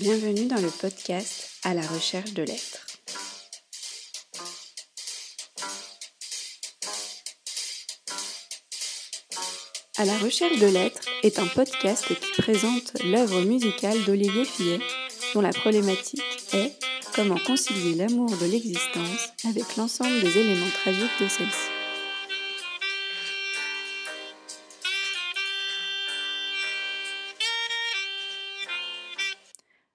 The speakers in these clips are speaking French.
Bienvenue dans le podcast À la recherche de l'être. À la recherche de l'être est un podcast qui présente l'œuvre musicale d'Olivier Fillet, dont la problématique est comment concilier l'amour de l'existence avec l'ensemble des éléments tragiques de celle-ci.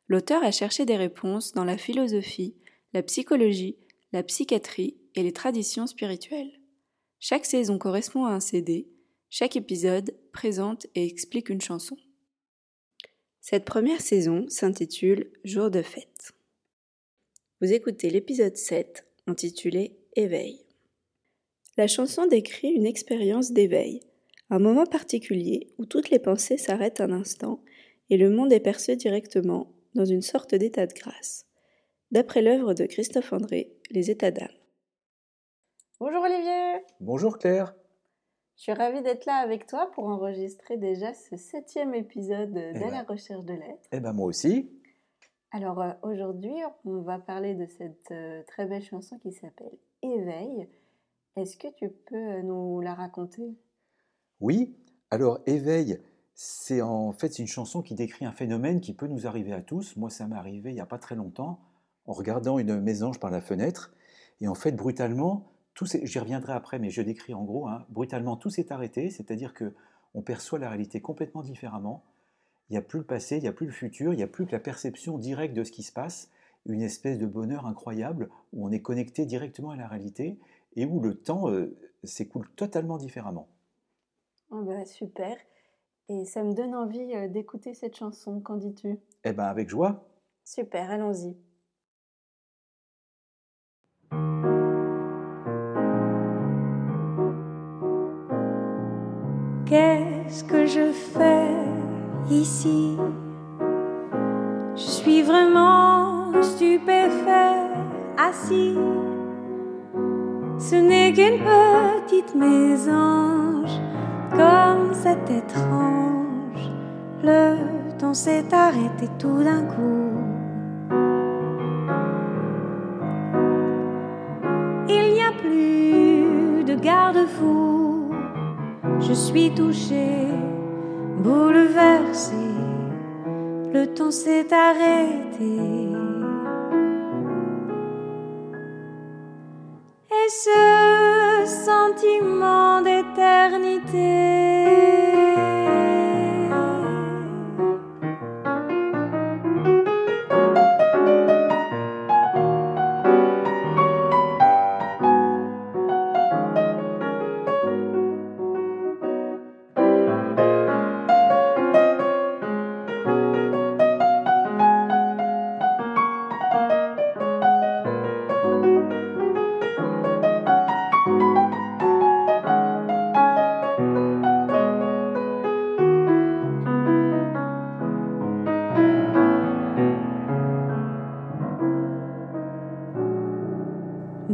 L'auteur a cherché des réponses dans la philosophie, la psychologie, la psychiatrie et les traditions spirituelles. Chaque saison correspond à un CD, chaque épisode présente et explique une chanson. Cette première saison s'intitule Jour de fête. Vous écoutez l'épisode 7 intitulé Éveil. La chanson décrit une expérience d'éveil, un moment particulier où toutes les pensées s'arrêtent un instant et le monde est perçu directement dans une sorte d'état de grâce, d'après l'œuvre de Christophe André, Les états d'âme. Bonjour Olivier Bonjour Claire Je suis ravie d'être là avec toi pour enregistrer déjà ce septième épisode de ben, la recherche de l'être. Eh ben moi aussi. Alors euh, aujourd'hui, on va parler de cette euh, très belle chanson qui s'appelle Éveil. Est-ce que tu peux euh, nous la raconter? Oui, alors Éveil, c'est en fait une chanson qui décrit un phénomène qui peut nous arriver à tous. Moi, ça m'est arrivé il n'y a pas très longtemps, en regardant une mésange par la fenêtre. Et en fait, brutalement, tout j'y reviendrai après, mais je décris en gros, hein, brutalement, tout s'est arrêté, c'est-à-dire que on perçoit la réalité complètement différemment. Il n'y a plus le passé, il n'y a plus le futur, il n'y a plus que la perception directe de ce qui se passe, une espèce de bonheur incroyable où on est connecté directement à la réalité et où le temps euh, s'écoule totalement différemment. Oh bah, super. Et ça me donne envie euh, d'écouter cette chanson, qu'en dis-tu? Eh bien, avec joie. Super, allons-y. Qu'est-ce que je fais ici? Je suis vraiment stupéfait, assis. Ce n'est qu'une petite mésange comme c'est étrange, le temps s'est arrêté tout d'un coup. Il n'y a plus de garde-fou, je suis touché, bouleversé, le temps s'est arrêté. Et ce sentiment d'éternité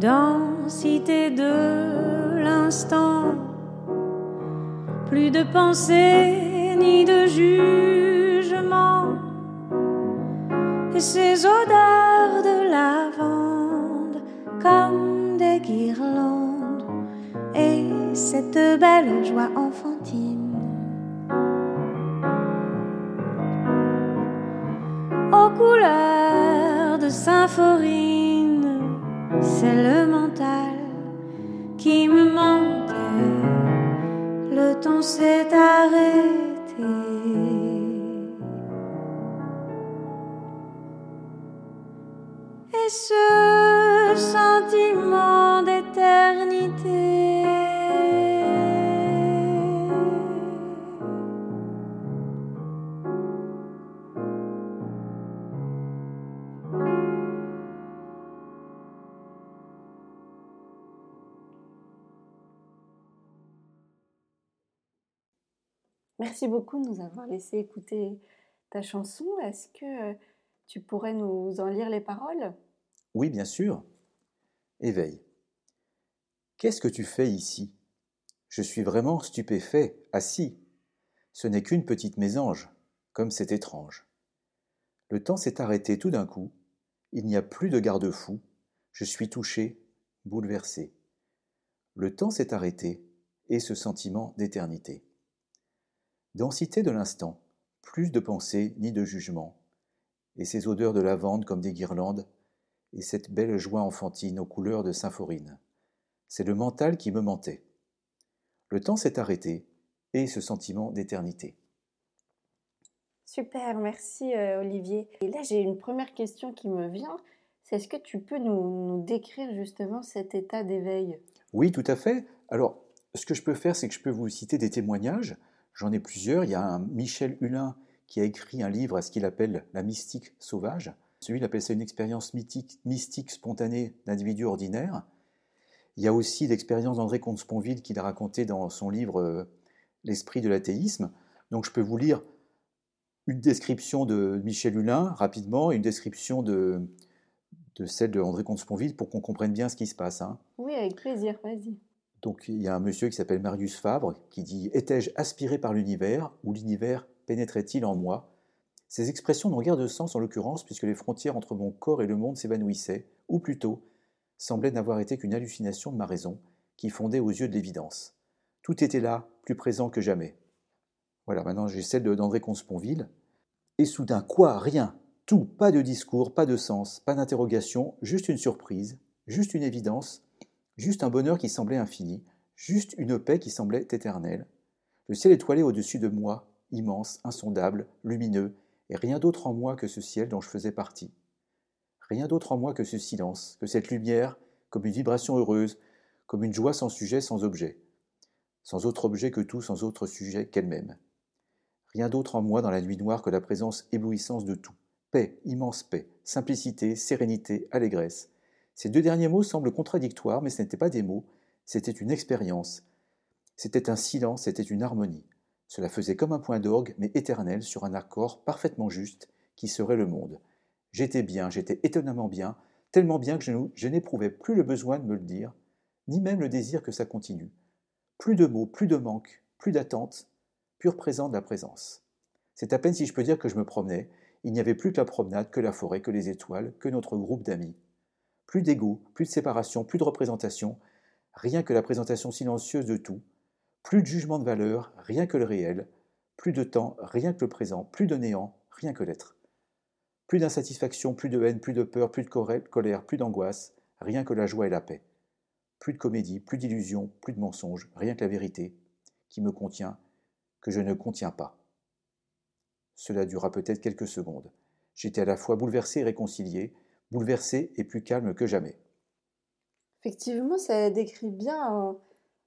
Densité de l'instant, plus de pensée ni de jugement, et ces odeurs de lavande comme des guirlandes, et cette belle joie enfantine. Aux couleurs de symphonie c'est le mental qui me mentait. Le temps s'est arrêté. Et ce sentiment Merci beaucoup de nous avoir laissé écouter ta chanson. Est-ce que euh, tu pourrais nous en lire les paroles? Oui, bien sûr. Éveil. Qu'est-ce que tu fais ici? Je suis vraiment stupéfait, assis. Ce n'est qu'une petite mésange, comme c'est étrange. Le temps s'est arrêté tout d'un coup, il n'y a plus de garde-fou, je suis touché, bouleversé. Le temps s'est arrêté, et ce sentiment d'éternité. Densité de l'instant, plus de pensée ni de jugement, et ces odeurs de lavande comme des guirlandes, et cette belle joie enfantine aux couleurs de symphorine. C'est le mental qui me mentait. Le temps s'est arrêté, et ce sentiment d'éternité. Super, merci euh, Olivier. Et là, j'ai une première question qui me vient. C'est est-ce que tu peux nous, nous décrire justement cet état d'éveil? Oui, tout à fait. Alors, ce que je peux faire, c'est que je peux vous citer des témoignages. J'en ai plusieurs. Il y a un Michel Hulin qui a écrit un livre à ce qu'il appelle La mystique sauvage. Celui, il appelle ça une expérience mythique, mystique spontanée d'individus ordinaires. Il y a aussi l'expérience d'André Comte-Sponville qu'il a raconté dans son livre euh, L'esprit de l'athéisme. Donc je peux vous lire une description de Michel Hulin rapidement et une description de, de celle de André Comte-Sponville pour qu'on comprenne bien ce qui se passe. Hein. Oui, avec plaisir, vas-y. Donc il y a un monsieur qui s'appelle Marius Fabre qui dit Étais-je aspiré par l'univers ou l'univers pénétrait-il en moi? Ces expressions n'ont guère de sens en l'occurrence puisque les frontières entre mon corps et le monde s'évanouissaient, ou plutôt semblaient n'avoir été qu'une hallucination de ma raison qui fondait aux yeux de l'évidence. Tout était là, plus présent que jamais. Voilà, maintenant j'ai celle d'André Consponville. Et soudain, quoi? Rien Tout, pas de discours, pas de sens, pas d'interrogation, juste une surprise, juste une évidence, juste un bonheur qui semblait infini, juste une paix qui semblait éternelle. Le ciel étoilé au-dessus de moi, immense, insondable, lumineux, et rien d'autre en moi que ce ciel dont je faisais partie. Rien d'autre en moi que ce silence, que cette lumière, comme une vibration heureuse, comme une joie sans sujet, sans objet. Sans autre objet que tout, sans autre sujet qu'elle-même. Rien d'autre en moi dans la nuit noire que la présence éblouissante de tout. Paix, immense paix, simplicité, sérénité, allégresse, ces deux derniers mots semblent contradictoires, mais ce n'étaient pas des mots, c'était une expérience. C'était un silence, c'était une harmonie. Cela faisait comme un point d'orgue, mais éternel, sur un accord parfaitement juste, qui serait le monde. J'étais bien, j'étais étonnamment bien, tellement bien que je n'éprouvais plus le besoin de me le dire, ni même le désir que ça continue. Plus de mots, plus de manque, plus d'attente, pur présent de la présence. C'est à peine si je peux dire que je me promenais, il n'y avait plus que la promenade, que la forêt, que les étoiles, que notre groupe d'amis. Plus d'ego, plus de séparation, plus de représentation, rien que la présentation silencieuse de tout, plus de jugement de valeur, rien que le réel, plus de temps, rien que le présent, plus de néant, rien que l'être. Plus d'insatisfaction, plus de haine, plus de peur, plus de colère, plus d'angoisse, rien que la joie et la paix. Plus de comédie, plus d'illusion, plus de mensonge, rien que la vérité, qui me contient, que je ne contiens pas. Cela dura peut-être quelques secondes. J'étais à la fois bouleversé et réconcilié, bouleversé et plus calme que jamais. Effectivement, ça décrit bien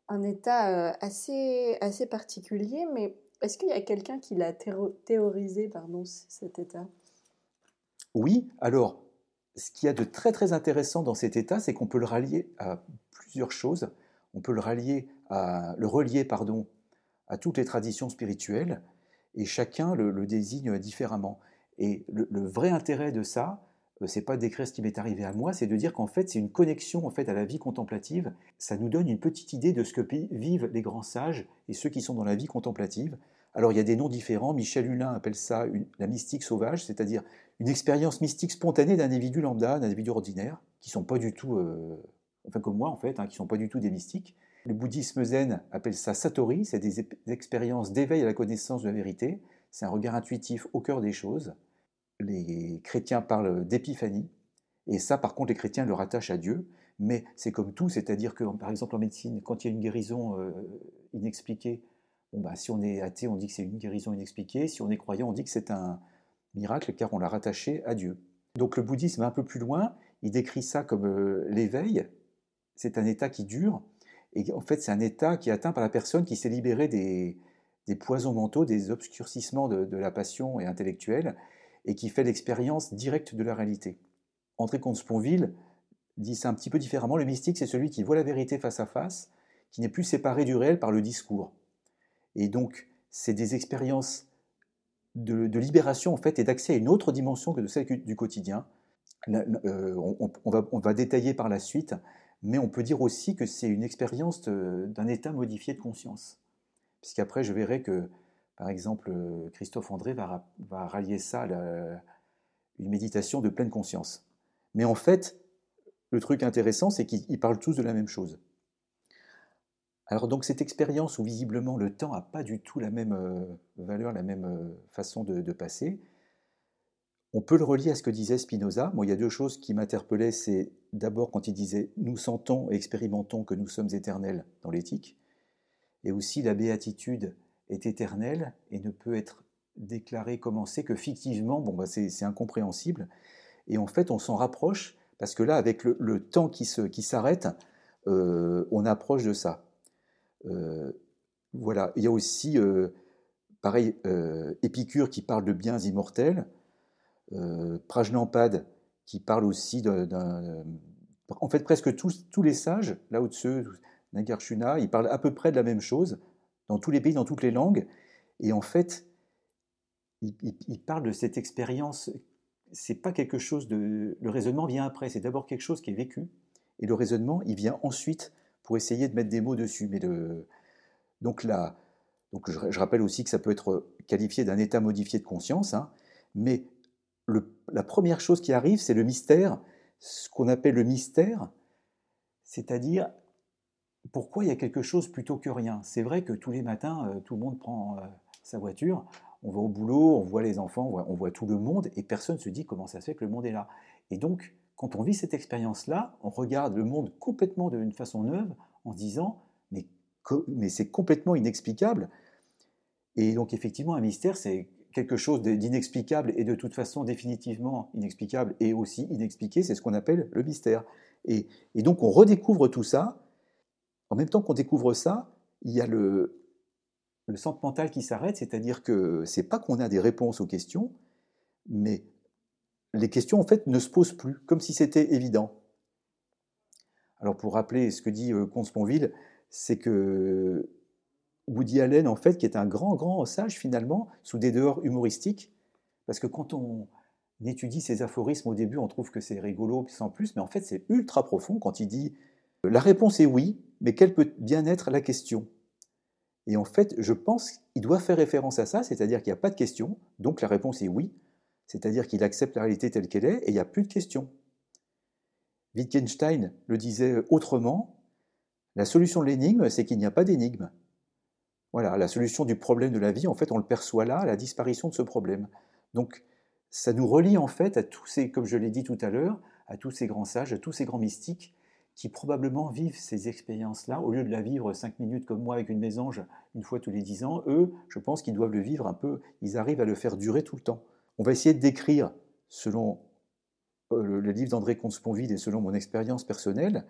un, état euh, assez, assez particulier, mais est-ce qu'il y a quelqu'un qui l'a théorisé, pardon, cet état? Oui, alors, ce qu'il y a de très très intéressant dans cet état, c'est qu'on peut le rallier à plusieurs choses. On peut le rallier à, le relier pardon, à toutes les traditions spirituelles, et chacun le, désigne différemment. Et le vrai intérêt de ça, c'est pas d'écrire ce qui m'est arrivé à moi, c'est de dire qu'en fait c'est une connexion en fait à la vie contemplative. Ça nous donne une petite idée de ce que vivent les grands sages et ceux qui sont dans la vie contemplative. Alors il y a des noms différents. Michel Hulin appelle ça la mystique sauvage, c'est-à-dire une expérience mystique spontanée d'un individu lambda, d'un individu ordinaire, qui sont pas du tout, euh, enfin comme moi en fait, hein, qui sont pas du tout des mystiques. Le bouddhisme zen appelle ça satori, c'est des expériences d'éveil à la connaissance de la vérité. C'est un regard intuitif au cœur des choses les chrétiens parlent d'épiphanie, et ça, par contre, les chrétiens le rattachent à Dieu, mais c'est comme tout, c'est-à-dire que, par exemple, en médecine, quand il y a une guérison euh, inexpliquée, bon, bah, si on est athée, on dit que c'est une guérison inexpliquée, si on est croyant, on dit que c'est un miracle, car on l'a rattaché à Dieu. Donc le bouddhisme un peu plus loin, il décrit ça comme euh, l'éveil, c'est un état qui dure, et en fait, c'est un état qui est atteint par la personne qui s'est libérée des, poisons mentaux, des obscurcissements de la passion et intellectuelle, et qui fait l'expérience directe de la réalité. André Comte-Sponville dit ça un petit peu différemment. Le mystique, c'est celui qui voit la vérité face à face, qui n'est plus séparé du réel par le discours. Et donc, c'est des expériences de, libération en fait et d'accès à une autre dimension que de celle du quotidien. Euh, on, va, on, va, détailler par la suite, mais on peut dire aussi que c'est une expérience d'un état modifié de conscience. Puisqu'après, je verrai que par exemple, euh, Christophe André va, rallier ça une méditation de pleine conscience. Mais en fait, le truc intéressant, c'est qu'ils parlent tous de la même chose. Alors donc cette expérience où visiblement le temps n'a pas du tout la même euh, valeur, la même euh, façon de, passer, on peut le relier à ce que disait Spinoza. Moi, il y a deux choses qui m'interpellaient. C'est d'abord quand il disait « nous sentons et expérimentons que nous sommes éternels dans l'éthique », et aussi la béatitude est éternelle et ne peut être déclarée, commencée que fictivement. Bon, bah c'est incompréhensible. Et en fait, on s'en rapproche parce que là, avec le, temps qui s'arrête, euh, on approche de ça. Euh, voilà, il y a aussi, euh, pareil, Épicure qui parle de biens immortels, Prajnampad qui parle aussi d'un... En fait, presque tous, les sages, là au-dessus, Nagarshuna, ils parlent à peu près de la même chose, dans tous les pays, dans toutes les langues, et en fait, ils, parlent de cette expérience, c'est pas quelque chose de... Le raisonnement vient après, c'est d'abord quelque chose qui est vécu, et le raisonnement, il vient ensuite pour essayer de mettre des mots dessus. Mais donc là, donc je, rappelle aussi que ça peut être qualifié d'un état modifié de conscience, hein. mais la première chose qui arrive, c'est le mystère, ce qu'on appelle le mystère, c'est-à-dire pourquoi il y a quelque chose plutôt que rien? C'est vrai que tous les matins, euh, tout le monde prend euh, sa voiture, on va au boulot, on voit les enfants, on voit, tout le monde, et personne ne se dit comment ça se fait que le monde est là. Et donc, quand on vit cette expérience-là, on regarde le monde complètement d'une façon neuve en se disant mais, c'est complètement inexplicable. Et donc effectivement, un mystère, c'est quelque chose d'inexplicable et de toute façon définitivement inexplicable et aussi inexpliqué, c'est ce qu'on appelle le mystère. Et, donc on redécouvre tout ça. En même temps qu'on découvre ça, il y a le, le centre mental qui s'arrête, c'est-à-dire que c'est pas qu'on a des réponses aux questions, mais les questions en ne se posent plus, comme si c'était évident. Alors pour rappeler ce que dit euh, Comte c'est que Woody Allen, en fait, qui est un grand, grand sage finalement, sous des dehors humoristiques, parce que quand on étudie ses aphorismes au début, on trouve que c'est rigolo sans plus, mais en fait c'est ultra profond quand il dit la réponse est oui, mais quelle peut bien être la question? Et en fait, je pense qu'il doit faire référence à ça, c'est-à-dire qu'il n'y a pas de question, donc la réponse est oui, c'est-à-dire qu'il accepte la réalité telle qu'elle est et il n'y a plus de questions. Wittgenstein le disait autrement, la solution de l'énigme, c'est qu'il n'y a pas d'énigme. Voilà, la solution du problème de la vie, en fait, on le perçoit là, à la disparition de ce problème. Donc, ça nous relie en fait à tous ces, comme je l'ai dit tout à l'heure, à tous ces grands sages, à tous ces grands mystiques qui probablement vivent ces expériences-là, au lieu de la vivre cinq minutes comme moi avec une mésange une fois tous les dix ans, eux, je pense qu'ils doivent le vivre un peu, ils arrivent à le faire durer tout le temps. On va essayer de décrire, selon euh, le livre d'André Comte-Sponville et selon mon expérience personnelle,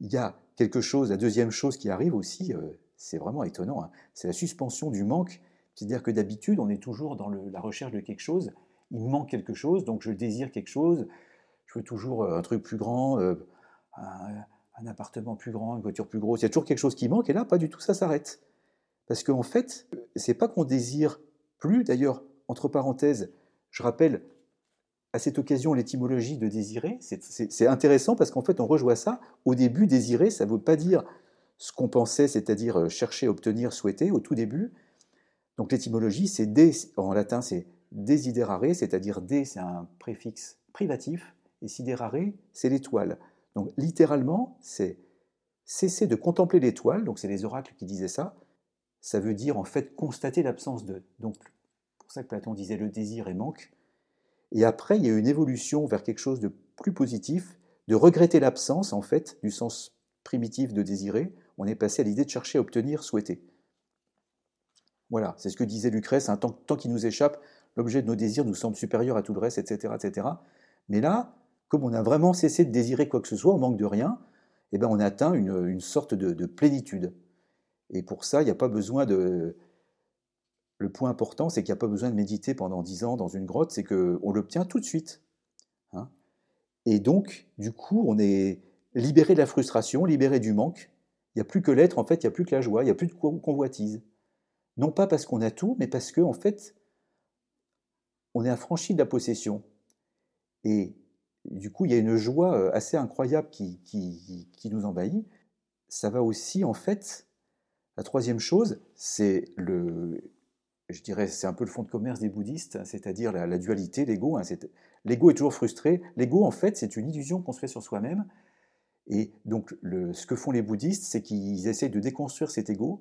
il y a quelque chose, la deuxième chose qui arrive aussi, euh, c'est vraiment étonnant, hein, c'est la suspension du manque. C'est-à-dire que d'habitude, on est toujours dans la recherche de quelque chose, il manque quelque chose, donc je désire quelque chose, je veux toujours euh, un truc plus grand, un, appartement plus grand, une voiture plus grosse, il y a toujours quelque chose qui manque, et là, pas du tout, ça s'arrête. Parce qu'en fait, c'est pas qu'on désire plus, d'ailleurs, entre parenthèses, je rappelle à cette occasion l'étymologie de désirer. C'est intéressant parce qu'en fait, on rejoint ça. Au début, désirer, ça ne veut pas dire ce qu'on pensait, c'est-à-dire euh, chercher, obtenir, souhaiter au tout début. Donc l'étymologie, c'est en latin, c'est desiderare, c'est-à-dire dé, c'est un préfixe privatif, et siderare, c'est l'étoile. Donc littéralement, c'est cesser de contempler l'étoile, donc c'est les oracles qui disaient ça, ça veut dire en fait constater l'absence de. Donc pour ça que Platon disait le désir et manque. Et après, il y a une évolution vers quelque chose de plus positif, de regretter l'absence, en fait, du sens primitif de désirer. On est passé à l'idée de chercher à obtenir, souhaiter. Voilà, c'est ce que disait Lucrèce, un tant, tant qu'il nous échappe, l'objet de nos désirs nous semble supérieur à tout le reste, etc. etc. Mais là, comme on a vraiment cessé de désirer quoi que ce soit, on manque de rien, eh ben on atteint une, une sorte de, de, plénitude. Et pour ça, il n'y a pas besoin de, le point important, c'est qu'il n'y a pas besoin de méditer pendant dix ans dans une grotte, c'est qu'on l'obtient tout de suite. Hein. et donc, du coup, on est libéré de la frustration, libéré du manque. Il n'y a plus que l'être, en fait, il n'y a plus que la joie, il n'y a plus de convoitise. Non pas parce qu'on a tout, mais parce qu'en en fait, on est affranchi de la possession. Et du coup, il y a une joie euh, assez incroyable qui, nous envahit. Ça va aussi, en fait, la troisième chose, c'est le, je dirais, c'est un peu le fond de commerce des bouddhistes, c'est-à-dire la, dualité, l'ego. Hein, L'ego est toujours frustré. L'ego, en fait, c'est une illusion qu'on se fait sur soi-même. Et donc, ce que font les bouddhistes, c'est qu'ils essaient de déconstruire cet ego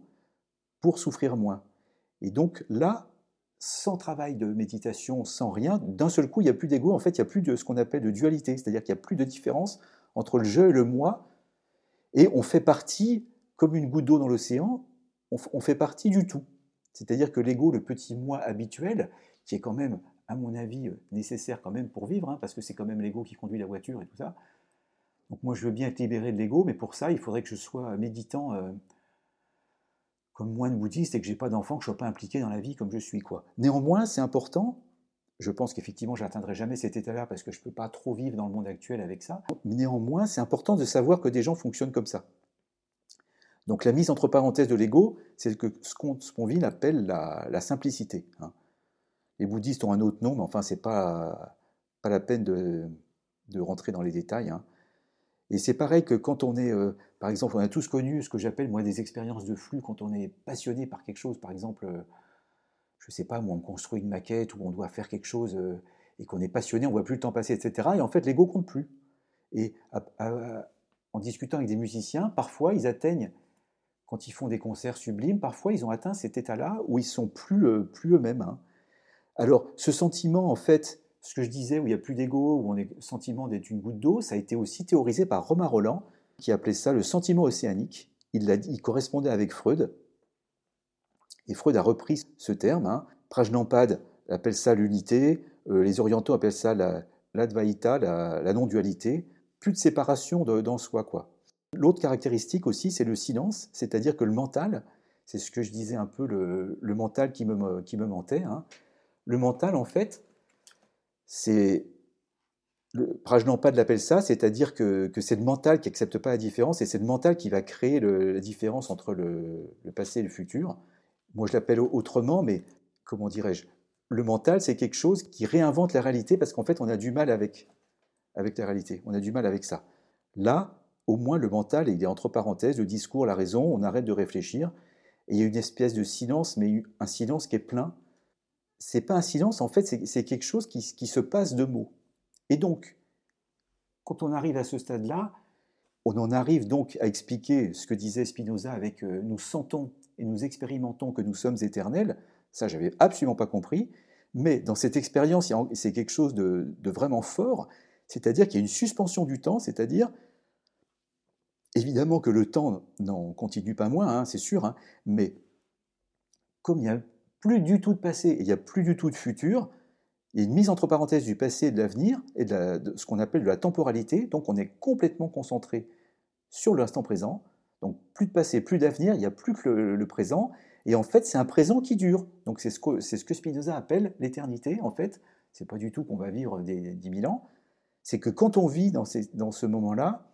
pour souffrir moins. Et donc là, sans travail de méditation, sans rien, d'un seul coup, il n'y a plus d'ego. En fait, il n'y a plus de ce qu'on appelle de dualité, c'est-à-dire qu'il n'y a plus de différence entre le je et le moi. Et on fait partie, comme une goutte d'eau dans l'océan, on, fait partie du tout. C'est-à-dire que l'ego, le petit moi habituel, qui est quand même, à mon avis, nécessaire quand même pour vivre, hein, parce que c'est quand même l'ego qui conduit la voiture et tout ça. Donc moi, je veux bien être libéré de l'ego, mais pour ça, il faudrait que je sois méditant euh, comme moine bouddhiste et que j'ai pas d'enfant, que je sois pas impliqué dans la vie comme je suis. quoi. Néanmoins, c'est important. Je pense qu'effectivement, je n'atteindrai jamais cet état-là parce que je ne peux pas trop vivre dans le monde actuel avec ça. Néanmoins, c'est important de savoir que des gens fonctionnent comme ça. Donc la mise entre parenthèses de l'ego, c'est ce qu'on Sponville appelle la, simplicité. Hein. Les bouddhistes ont un autre nom, mais enfin, ce n'est pas, pas la peine de, rentrer dans les détails. Hein. Et c'est pareil que quand on est, euh, par exemple, on a tous connu ce que j'appelle moi des expériences de flux, quand on est passionné par quelque chose, par exemple, euh, je ne sais pas, où on construit une maquette, ou on doit faire quelque chose, euh, et qu'on est passionné, on ne voit plus le temps passer, etc. Et en fait, l'ego compte plus. Et en discutant avec des musiciens, parfois ils atteignent quand ils font des concerts sublimes, parfois ils ont atteint cet état-là où ils sont plus, plus eux-mêmes. Hein. Alors, ce sentiment, en fait, ce que je disais, où il n'y a plus d'ego, où on est le sentiment d'être une goutte d'eau, ça a été aussi théorisé par Romain Roland, qui appelait ça le sentiment océanique. Il, correspondait avec Freud. Et Freud a repris ce terme. Hein. Prajnampad appelle ça l'unité, euh, les orientaux appellent ça l'advaita, la, la non-dualité. Plus de séparation dans soi. L'autre caractéristique aussi, c'est le silence, c'est-à-dire que le mental, c'est ce que je disais un peu, le, mental qui me, qui me mentait. Hein. Le mental, en fait, c'est. Prajnampad l'appelle ça, c'est-à-dire que, c'est le mental qui n'accepte pas la différence et c'est le mental qui va créer la différence entre le, passé et le futur. Moi, je l'appelle autrement, mais comment dirais-je? Le mental, c'est quelque chose qui réinvente la réalité parce qu'en fait, on a du mal avec, avec la réalité. On a du mal avec ça. Là, au moins le mental, il est entre parenthèses, le discours, la raison, on arrête de réfléchir, et il y a une espèce de silence, mais un silence qui est plein. C'est pas un silence, en fait, c'est quelque chose qui, se passe de mots. Et donc, quand on arrive à ce stade-là, on en arrive donc à expliquer ce que disait Spinoza avec euh, nous sentons et nous expérimentons que nous sommes éternels. Ça, j'avais absolument pas compris. Mais dans cette expérience, c'est quelque chose de, vraiment fort. C'est-à-dire qu'il y a une suspension du temps, c'est-à-dire Évidemment que le temps n'en continue pas moins, hein, c'est sûr, hein, mais comme il n'y a plus du tout de passé et il n'y a plus du tout de futur, il y a une mise entre parenthèses du passé et de l'avenir et de, ce qu'on appelle de la temporalité, donc on est complètement concentré sur l'instant présent, donc plus de passé, plus d'avenir, il n'y a plus que le, présent, et en fait c'est un présent qui dure, donc c'est ce, que, Spinoza appelle l'éternité, en fait, c'est pas du tout qu'on va vivre des 10 000 ans, c'est que quand on vit dans ce moment-là,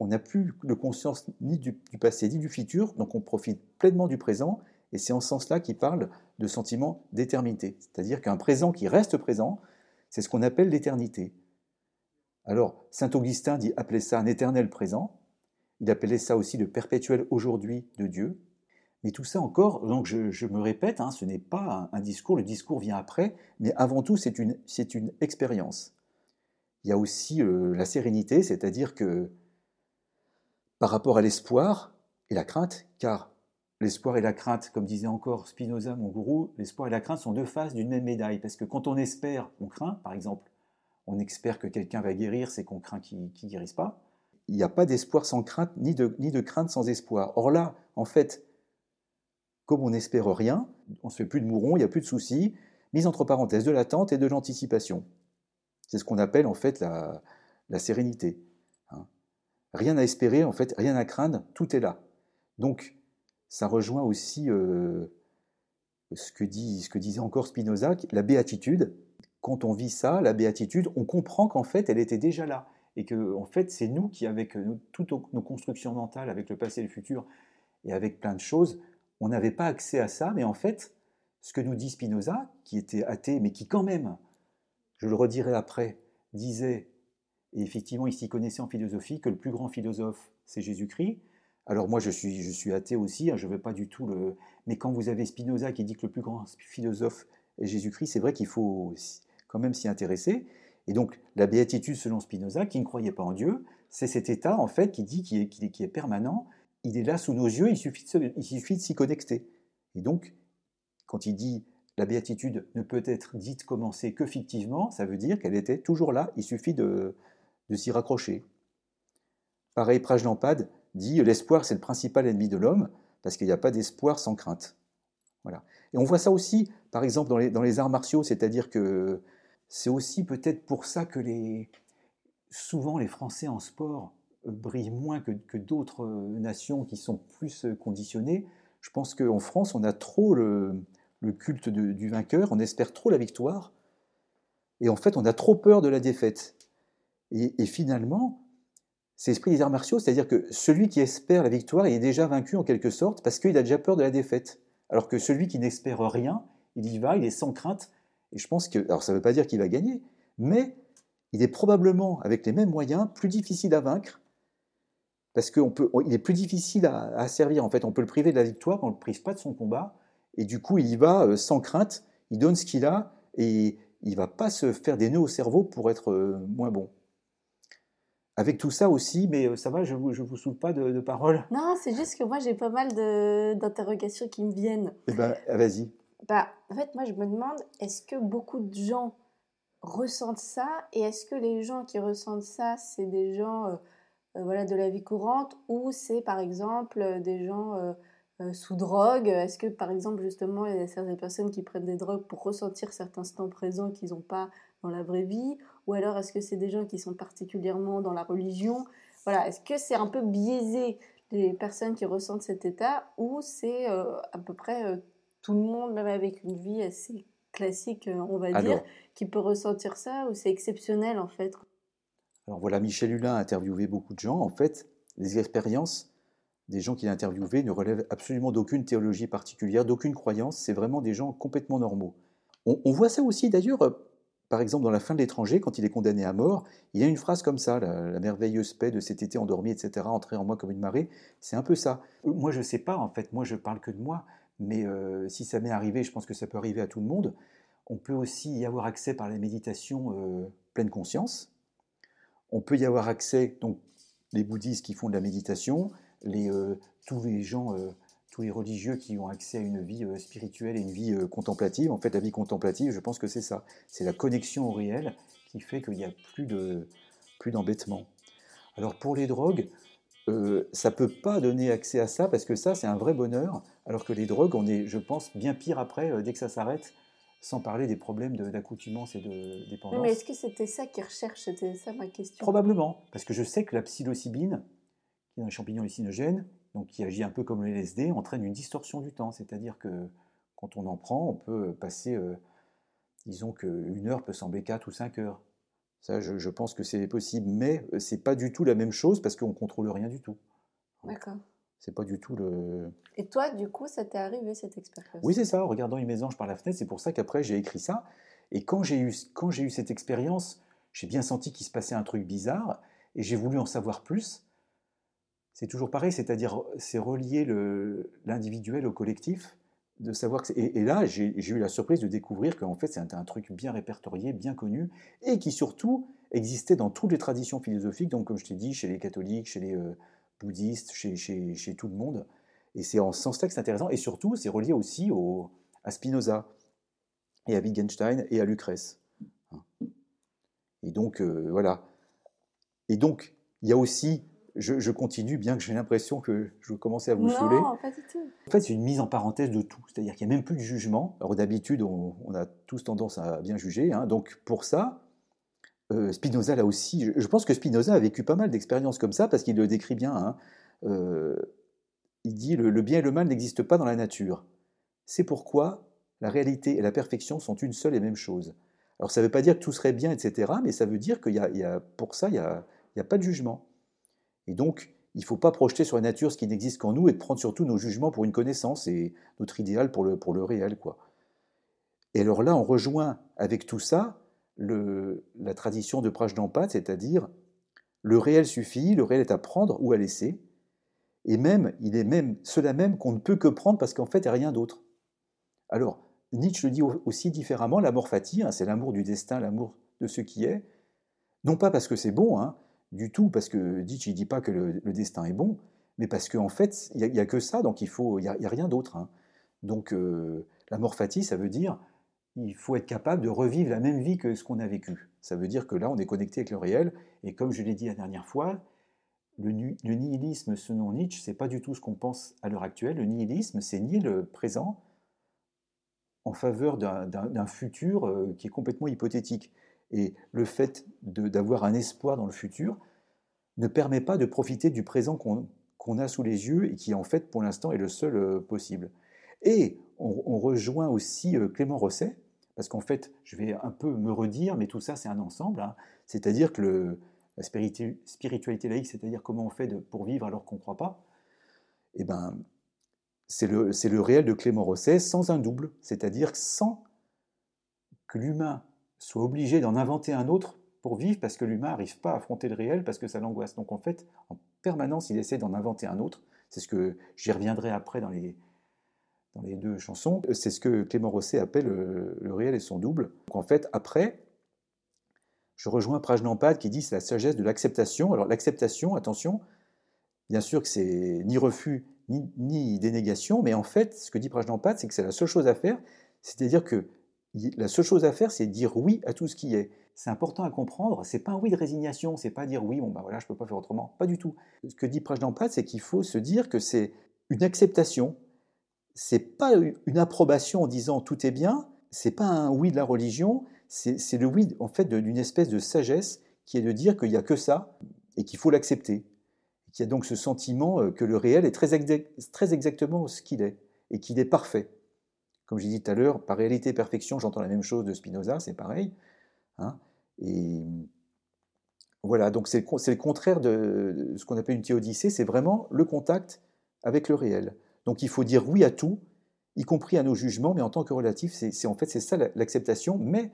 on n'a plus de conscience ni du, passé ni du futur, donc on profite pleinement du présent, et c'est en ce sens-là qu'il parle de sentiment d'éternité. C'est-à-dire qu'un présent qui reste présent, c'est ce qu'on appelle l'éternité. Alors, saint Augustin dit appeler ça un éternel présent, il appelait ça aussi le perpétuel aujourd'hui de Dieu. Mais tout ça encore, donc je, me répète, hein, ce n'est pas un, discours, le discours vient après, mais avant tout c'est une, une expérience. Il y a aussi euh, la sérénité, c'est-à-dire que par rapport à l'espoir et la crainte, car l'espoir et la crainte, comme disait encore Spinoza, mon gourou, l'espoir et la crainte sont deux faces d'une même médaille, parce que quand on espère, on craint, par exemple, on espère que quelqu'un va guérir, c'est qu'on craint qu'il ne guérisse pas. Il n'y a pas d'espoir sans crainte, ni de, crainte sans espoir. Or là, en fait, comme on n'espère rien, on ne se fait plus de mourons, il n'y a plus de soucis, mise entre parenthèses de l'attente et de l'anticipation. C'est ce qu'on appelle en fait la, la sérénité rien à espérer, en fait, rien à craindre, tout est là. Donc, ça rejoint aussi euh, ce, que disait encore Spinoza, la béatitude. Quand on vit ça, la béatitude, on comprend qu'en fait, elle était déjà là. Et que, en fait, c'est nous qui, avec toutes nos constructions mentales, avec le passé et le futur, et avec plein de choses, on n'avait pas accès à ça. Mais en fait, ce que nous dit Spinoza, qui était athée, mais qui quand même, je le redirai après, disait et effectivement, il s'y connaissait en philosophie que le plus grand philosophe, c'est Jésus-Christ. Alors moi, je suis, athée aussi, hein, je ne veux pas du tout le... Mais quand vous avez Spinoza qui dit que le plus grand philosophe est Jésus-Christ, c'est vrai qu'il faut quand même s'y intéresser. Et donc, la béatitude selon Spinoza, qui ne croyait pas en Dieu, c'est cet état, en fait, qui dit qu'il est, est, permanent, il est là sous nos yeux, il suffit de s'y connecter. Et donc, quand il dit la béatitude ne peut être dite commencée que fictivement, ça veut dire qu'elle était toujours là, il suffit de, de s'y raccrocher. Pareil, Prajnampad dit l'espoir c'est le principal ennemi de l'homme, parce qu'il n'y a pas d'espoir sans crainte. Voilà. Et on voit ça aussi, par exemple, dans les, dans les arts martiaux, c'est-à-dire que c'est aussi peut-être pour ça que les, souvent les Français en sport euh, brillent moins que, que d'autres euh, nations qui sont plus euh, conditionnées. Je pense qu'en France, on a trop le, le culte du vainqueur, on espère trop la victoire, et en fait, on a trop peur de la défaite. Et finalement, c'est l'esprit des arts martiaux, c'est-à-dire que celui qui espère la victoire, il est déjà vaincu en quelque sorte parce qu'il a déjà peur de la défaite. Alors que celui qui n'espère rien, il y va, il est sans crainte. Et je pense que, alors ça ne veut pas dire qu'il va gagner, mais il est probablement, avec les mêmes moyens, plus difficile à vaincre parce qu'il est plus difficile à, servir. En fait, on peut le priver de la victoire, on ne le prive pas de son combat. Et du coup, il y va euh, sans crainte, il donne ce qu'il a et il ne va pas se faire des nœuds au cerveau pour être euh, moins bon. Avec tout ça aussi, mais euh, ça va, je ne vous, vous saoule pas de, de paroles. Non, c'est juste que moi j'ai pas mal d'interrogations qui me viennent. Eh ben, vas-y. Bah, en fait, moi je me demande, est-ce que beaucoup de gens ressentent ça? Et est-ce que les gens qui ressentent ça, c'est des gens euh, euh, voilà, de la vie courante? Ou c'est par exemple des gens sous drogue? Est-ce que par exemple justement il y a certaines personnes qui prennent des drogues pour ressentir certains instants présents qu'ils n'ont pas dans la vraie vie? Ou alors est-ce que c'est des gens qui sont particulièrement dans la religion? Voilà, est-ce que c'est un peu biaisé les personnes qui ressentent cet état ou c'est euh, à peu près euh, tout le monde, même avec une vie assez classique, euh, on va dire, qui peut ressentir ça ou c'est exceptionnel en fait? Alors voilà, Michel Hulin a interviewé beaucoup de gens. En fait, les expériences des gens qu'il a interviewés ne relèvent absolument d'aucune théologie particulière, d'aucune croyance. C'est vraiment des gens complètement normaux. on voit ça aussi d'ailleurs par exemple, dans La fin de l'étranger, quand il est condamné à mort, il y a une phrase comme ça, la, merveilleuse paix de cet été endormi, etc., entrer en moi comme une marée. C'est un peu ça. Moi, je ne sais pas, en fait, moi, je parle que de moi, mais euh, si ça m'est arrivé, je pense que ça peut arriver à tout le monde. On peut aussi y avoir accès par la méditation euh, pleine conscience. On peut y avoir accès, donc, les bouddhistes qui font de la méditation, les, euh, tous les gens tous les religieux qui ont accès à une vie euh, spirituelle et une vie euh, contemplative. En fait, la vie contemplative, je pense que c'est ça. C'est la connexion au réel qui fait qu'il n'y a plus de plus d'embêtement. Alors pour les drogues, euh, ça ne peut pas donner accès à ça parce que ça, c'est un vrai bonheur. Alors que les drogues, on est, je pense, bien pire après, dès que ça s'arrête, sans parler des problèmes d'accoutumance et de dépendance. mais est-ce que c'était ça qu'ils recherchent C'était ça ma question. Probablement, parce que je sais que la psilocybine, qui est un champignon hallucinogène, donc qui agit un peu comme le LSD, entraîne une distorsion du temps. C'est-à-dire que quand on en prend, on peut passer, euh, disons qu'une heure peut sembler 4 ou 5 heures. Ça, je, pense que c'est possible, mais euh, c'est pas du tout la même chose parce qu'on contrôle rien du tout. D'accord. C'est pas du tout le. Et toi, du coup, ça t'est arrivé cette expérience? Oui, c'est ça. En regardant une mésange par la fenêtre, c'est pour ça qu'après j'ai écrit ça. Et quand j'ai eu, quand j'ai eu cette expérience, j'ai bien senti qu'il se passait un truc bizarre et j'ai voulu en savoir plus c'est toujours pareil, c'est-à-dire c'est relier l'individuel au collectif, de savoir que et, là j'ai eu la surprise de découvrir qu'en fait c'est un, truc bien répertorié, bien connu, et qui surtout existait dans toutes les traditions philosophiques, donc comme je t'ai dit, chez les catholiques, chez les euh, bouddhistes, chez, tout le monde. Et c'est en ce sens-là que c'est intéressant, et surtout c'est relié aussi au, à Spinoza, et à Wittgenstein, et à Lucrèce. Et donc euh, voilà. Et donc il y a aussi je, continue, bien que j'ai l'impression que je commençais à vous non, saouler. pas du tout. En fait, c'est une mise en parenthèse de tout. C'est-à-dire qu'il n'y a même plus de jugement. Alors d'habitude, on, a tous tendance à bien juger. Hein. Donc pour ça, euh, Spinoza, là aussi, je, pense que Spinoza a vécu pas mal d'expériences comme ça, parce qu'il le décrit bien. Hein. Euh, il dit le, le bien et le mal n'existent pas dans la nature. C'est pourquoi la réalité et la perfection sont une seule et même chose. Alors ça ne veut pas dire que tout serait bien, etc., mais ça veut dire qu'il y, a, pour ça, il n'y a, a pas de jugement. Et donc, il ne faut pas projeter sur la nature ce qui n'existe qu'en nous et de prendre surtout nos jugements pour une connaissance et notre idéal pour le, pour le réel. Quoi. Et alors là, on rejoint avec tout ça la tradition de Prajnampad, c'est-à-dire le réel suffit, le réel est à prendre ou à laisser, et même, il est même cela même qu'on ne peut que prendre parce qu'en fait, il n'y a rien d'autre. Alors, Nietzsche le dit aussi différemment, l'amour fati, hein, c'est l'amour du destin, l'amour de ce qui est, Non pas parce que c'est bon, hein, du tout, parce que Nietzsche ne dit pas que le, destin est bon, mais parce qu'en fait, il n'y a, que ça, donc il n'y a, a, rien d'autre. Hein. Donc euh, la mort fati, ça veut dire il faut être capable de revivre la même vie que ce qu'on a vécu. Ça veut dire que là, on est connecté avec le réel, et comme je l'ai dit la dernière fois, le, le nihilisme selon Nietzsche, c'est pas du tout ce qu'on pense à l'heure actuelle. Le nihilisme, c'est nier le présent en faveur d'un futur euh, qui est complètement hypothétique. Et le fait d'avoir un espoir dans le futur ne permet pas de profiter du présent qu'on a sous les yeux et qui, en fait, pour l'instant, est le seul euh, possible. Et on, rejoint aussi euh, Clément Rosset, parce qu'en fait, je vais un peu me redire, mais tout ça, c'est un ensemble. Hein. C'est-à-dire que la spiritualité laïque, c'est-à-dire comment on fait pour vivre alors qu'on ne croit pas, eh ben, c'est le, le, réel de Clément Rosset sans un double, c'est-à-dire sans que l'humain soit obligé d'en inventer un autre pour vivre, parce que l'humain n'arrive pas à affronter le réel, parce que ça l'angoisse. Donc en fait, en permanence, il essaie d'en inventer un autre. C'est ce que j'y reviendrai après dans les, dans les deux chansons. C'est ce que Clément Rosset appelle le, le réel et son double. Donc en fait, après, je rejoins Prajnampad qui dit c'est la sagesse de l'acceptation. Alors l'acceptation, attention, bien sûr que c'est ni refus ni, dénégation, mais en fait, ce que dit Prajnampad, c'est que c'est la seule chose à faire, c'est-à-dire que la seule chose à faire, c'est dire oui à tout ce qui est. C'est important à comprendre, c'est pas un oui de résignation, c'est pas dire oui, bon ben voilà, je peux pas faire autrement, pas du tout. Ce que dit Prajnampad, c'est qu'il faut se dire que c'est une acceptation, c'est pas une approbation en disant tout est bien, c'est pas un oui de la religion, c'est le oui en fait d'une espèce de sagesse qui est de dire qu'il n'y a que ça et qu'il faut l'accepter. Qu'il y a donc ce sentiment euh, que le réel est très exactement ce qu'il est et qu'il est parfait. Comme j'ai dit tout à l'heure, par réalité et perfection, j'entends la même chose de Spinoza, c'est pareil. Hein. et voilà, donc c'est le, contraire de ce qu'on appelle une théodicée, c'est vraiment le contact avec le réel. Donc il faut dire oui à tout, y compris à nos jugements, mais en tant que relatif, c'est en fait c'est ça l'acceptation, mais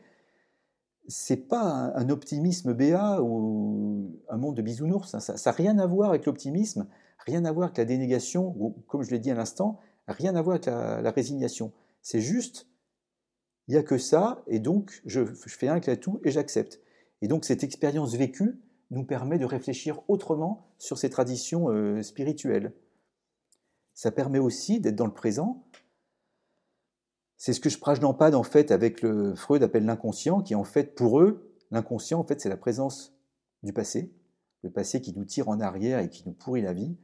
c'est pas un, optimisme béat ou un monde de bisounours. Hein. Ça n'a rien à voir avec l'optimisme, rien à voir avec la dénégation, ou comme je l'ai dit à l'instant, rien à voir avec la, résignation. C'est juste, il n'y a que ça, et donc je, fais un avec tout et j'accepte. Et donc cette expérience vécue nous permet de réfléchir autrement sur ces traditions euh, spirituelles. Ça permet aussi d'être dans le présent c'est ce que pas en fait avec le Freud appelle l'inconscient, qui en fait pour eux, l'inconscient en fait c'est la présence du passé, le passé qui nous tire en arrière et qui nous pourrit la vie.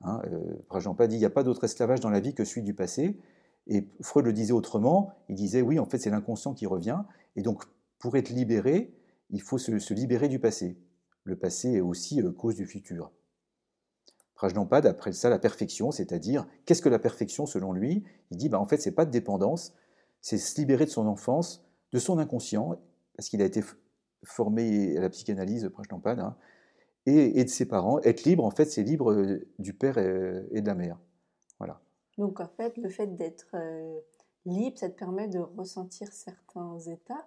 Hein, euh, dit il n'y a pas d'autre esclavage dans la vie que celui du passé. Et Freud le disait autrement, il disait oui en fait c'est l'inconscient qui revient. Et donc pour être libéré, il faut se, libérer du passé. Le passé est aussi euh, cause du futur. Prajnampad après ça la perfection, c'est-à-dire qu'est-ce que la perfection selon lui? Il dit bah, en fait c'est pas de dépendance, c'est se libérer de son enfance, de son inconscient, parce qu'il a été formé à la psychanalyse Prajnampad, hein, et, de ses parents. Être libre en fait c'est libre euh, du père et, de la mère. Donc en fait le fait d'être euh, libre, ça te permet de ressentir certains états,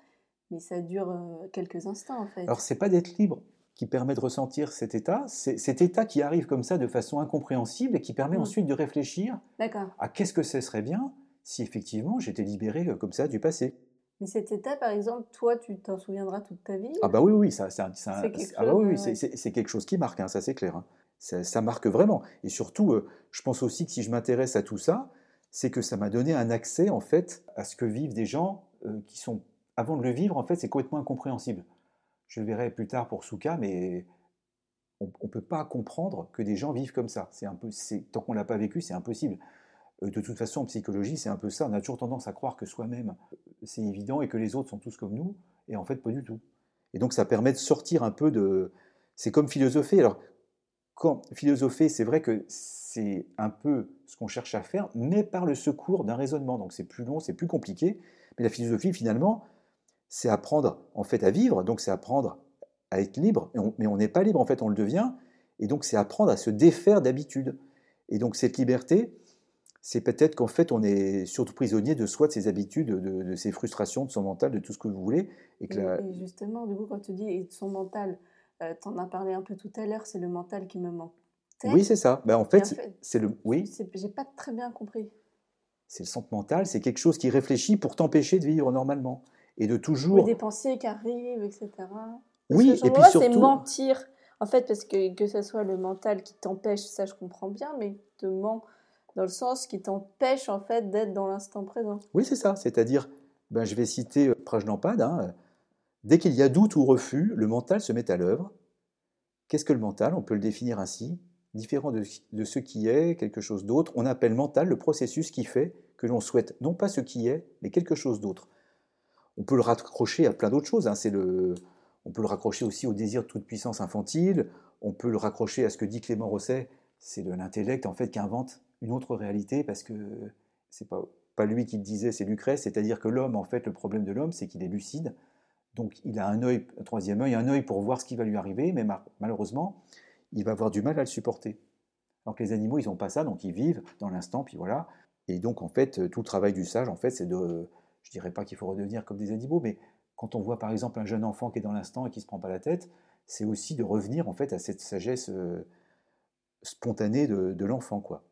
mais ça dure euh, quelques instants en fait. Alors c'est pas d'être libre, qui permet de ressentir cet état, c'est cet état qui arrive comme ça de façon incompréhensible et qui permet mmh. ensuite de réfléchir à qu'est-ce que ce serait bien si effectivement j'étais libéré euh, comme ça du passé. Mais cet état, par exemple, toi, tu t'en souviendras toute ta vie Ah bah oui, oui, ça, c'est quelque, chose qui marque, hein, ça c'est clair. Hein. Ça, marque vraiment. Et surtout, euh, je pense aussi que si je m'intéresse à tout ça, c'est que ça m'a donné un accès en fait à ce que vivent des gens euh, qui sont, avant de le vivre, en fait, c'est complètement incompréhensible. Je le verrai plus tard pour Souka, mais on ne peut pas comprendre que des gens vivent comme ça. C'est un peu, tant qu'on ne l'a pas vécu, c'est impossible. Euh, de toute façon, en psychologie, c'est un peu ça. On a toujours tendance à croire que soi-même, c'est évident et que les autres sont tous comme nous, et en fait, pas du tout. Et donc, ça permet de sortir un peu de. C'est comme philosopher. Alors, quand philosopher, c'est vrai que c'est un peu ce qu'on cherche à faire, mais par le secours d'un raisonnement. Donc, c'est plus long, c'est plus compliqué. Mais la philosophie, finalement, c'est apprendre en fait à vivre, donc c'est apprendre à être libre, mais on n'est pas libre, en fait on le devient, et donc c'est apprendre à se défaire d'habitude. Et donc cette liberté, c'est peut-être qu'en fait on est surtout prisonnier de soi, de ses habitudes, de, ses frustrations, de son mental, de tout ce que vous voulez. Et, que justement, du coup, quand tu dis son mental, euh, tu en as parlé un peu tout à l'heure, c'est le mental qui me manque. Oui, c'est ça. Ben, en fait, c'est le. Oui. J'ai pas très bien compris. C'est le centre mental, c'est quelque chose qui réfléchit pour t'empêcher de vivre normalement et de toujours. des pensées qui arrivent, etc. Oui, et puis moi, c'est surtout, mentir. En fait, parce que que ce soit le mental qui t'empêche, ça je comprends bien, mais te ment dans le sens qui t'empêche en fait d'être dans l'instant présent. oui, c'est ça. C'est-à-dire, ben, je vais citer euh, Prajnampad, hein, dès qu'il y a doute ou refus, le mental se met à l'œuvre. Qu'est-ce que le mental? On peut le définir ainsi. Différent de, ce qui est, quelque chose d'autre, on appelle mental le processus qui fait que l'on souhaite non pas ce qui est, mais quelque chose d'autre. On peut le raccrocher à plein d'autres choses. hein, C'est le, on peut le raccrocher aussi au désir de toute puissance infantile. On peut le raccrocher à ce que dit Clément Rosset, c'est de l'intellect en fait qui invente une autre réalité parce que c'est pas pas lui qui le disait, c'est Lucrèce. C'est-à-dire que l'homme, en fait, le problème de l'homme, c'est qu'il est lucide. Donc il a un œil, un troisième œil, un œil pour voir ce qui va lui arriver, mais ma- malheureusement, il va avoir du mal à le supporter. Alors que les animaux, ils n'ont pas ça, donc ils vivent dans l'instant, puis voilà. Et donc, en fait, tout le travail du sage, en fait, c'est de. Je dirais pas qu'il faut redevenir comme des animaux, mais quand on voit par exemple un jeune enfant qui est dans l'instant et qui se prend pas la tête, c'est aussi de revenir en fait à cette sagesse euh, spontanée de, de l'enfant, quoi.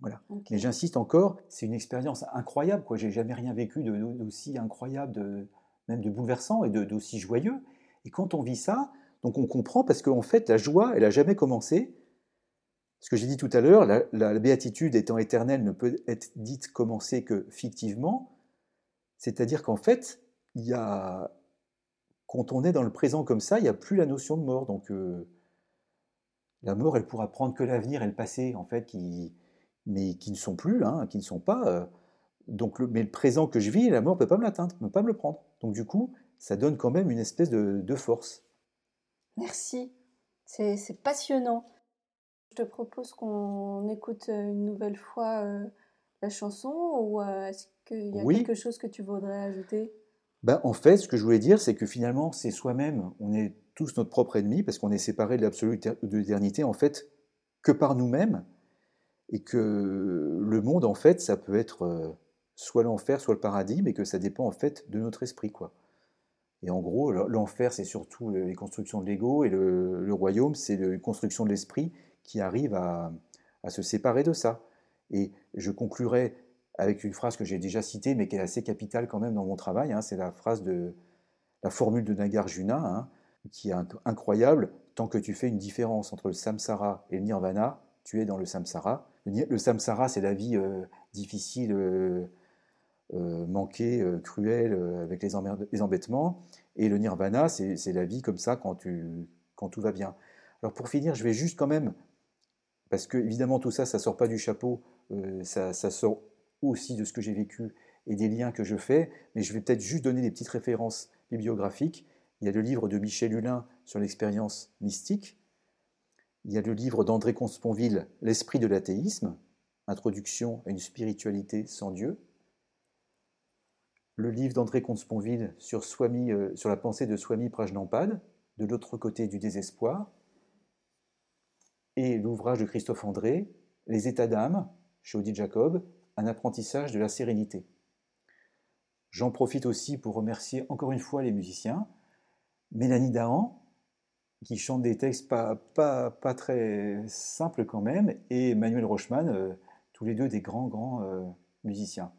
Voilà. Mais j'insiste encore, c'est une expérience incroyable, quoi. J'ai jamais rien vécu de- d'aussi incroyable, de, même de bouleversant et d'aussi joyeux. Et quand on vit ça, donc on comprend parce qu'en fait, la joie, elle a jamais commencé. Ce que j'ai dit tout à l'heure, la, béatitude étant éternelle ne peut être dite commencer que fictivement. C'est-à-dire qu'en fait, il y a, quand on est dans le présent comme ça, il n'y a plus la notion de mort. Donc euh, la mort, elle pourra prendre que l'avenir et le passé, en fait, qui, mais qui ne sont plus, hein, qui ne sont pas. euh, donc, mais le présent que je vis, la mort ne peut pas me l'atteindre, ne peut pas me le prendre. Donc du coup, ça donne quand même une espèce de, de force. Merci. C'est passionnant. Je te propose qu'on écoute euh, une nouvelle fois euh, la chanson ou euh, est-ce qu'il y a Oui. quelque chose que tu voudrais ajouter? Ben, en fait, ce que je voulais dire, c'est que finalement, c'est soi-même, on est tous notre propre ennemi, parce qu'on est séparés de l'absolu ter- de l'éternité, en fait, que par nous-mêmes, et que le monde, en fait, ça peut être euh, soit l'enfer, soit le paradis, mais que ça dépend, en fait, de notre esprit, quoi. Et en gros, l'enfer, c'est surtout le- les constructions de l'ego, et le, royaume, c'est les constructions de l'esprit qui arrive à, se séparer de ça. Et je conclurai avec une phrase que j'ai déjà citée, mais qui est assez capitale quand même dans mon travail. hein, c'est la phrase de la formule de Nagarjuna, hein, qui est inc- incroyable. Tant que tu fais une différence entre le samsara et le nirvana, tu es dans le samsara. Le, samsara, c'est la vie euh, difficile, euh, manquée, euh, cruelle, euh, avec les, embêtements. Et le nirvana, c'est la vie comme ça quand, tout va bien. Alors pour finir, je vais juste quand même, parce que évidemment tout ça, ça sort pas du chapeau, euh, ça, ça sort aussi de ce que j'ai vécu et des liens que je fais, mais je vais peut-être juste donner des petites références bibliographiques. Il y a le livre de Michel Hulin sur l'expérience mystique. Il y a le livre d'André Consponville, L'esprit de l'athéisme, Introduction à une spiritualité sans Dieu. Le livre d'André Consponville sur, euh, sur la pensée de Swami Prajnampad, De l'autre côté du désespoir. Et l'ouvrage de Christophe André, Les états d'âme, chez Odile Jacob, un apprentissage de la sérénité. J'en profite aussi pour remercier encore une fois les musiciens. Mélanie Dahan, qui chante des textes pas, pas, pas très simples quand même, et Manuel Rochman, euh, tous les deux des grands, grands euh, musiciens.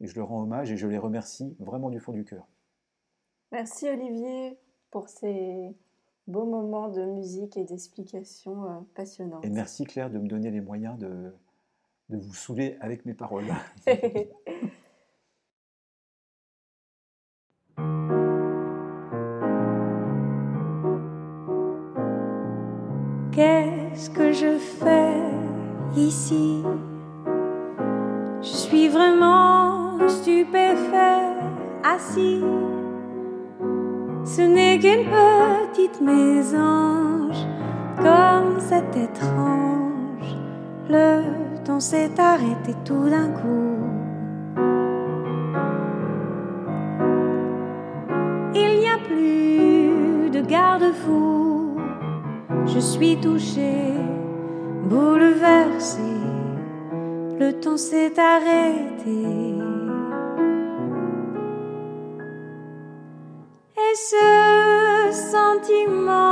Et je leur rends hommage et je les remercie vraiment du fond du cœur. Merci Olivier pour ces beaux moments de musique et d'explications euh, passionnantes. Et merci Claire de me donner les moyens de, de vous saouler avec mes paroles. Qu'est-ce que je fais ici? Je suis vraiment stupéfait, assis. Ce n'est qu'une petite mésange, comme c'est étrange. Le temps s'est arrêté tout d'un coup. Il n'y a plus de garde-fou. Je suis touché, bouleversé. Le temps s'est arrêté. Ce sentiment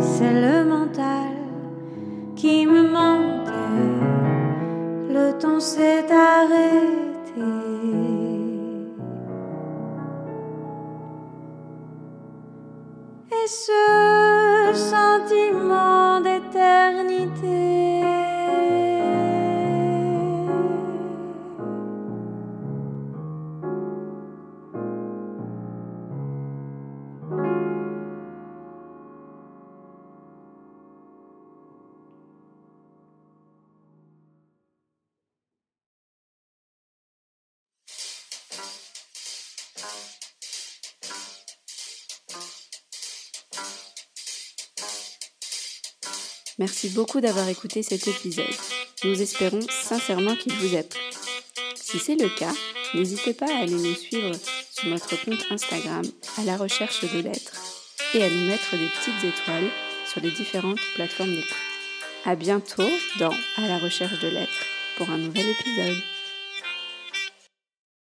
c'est le mental qui me manquait. Le temps s'est arrêté. Et ce sentiment Merci beaucoup d'avoir écouté cet épisode. Nous espérons sincèrement qu'il vous a plu. Si c'est le cas, n'hésitez pas à aller nous suivre sur notre compte Instagram à la recherche de lettres et à nous mettre des petites étoiles sur les différentes plateformes d'écoute. À bientôt dans À la recherche de lettres pour un nouvel épisode.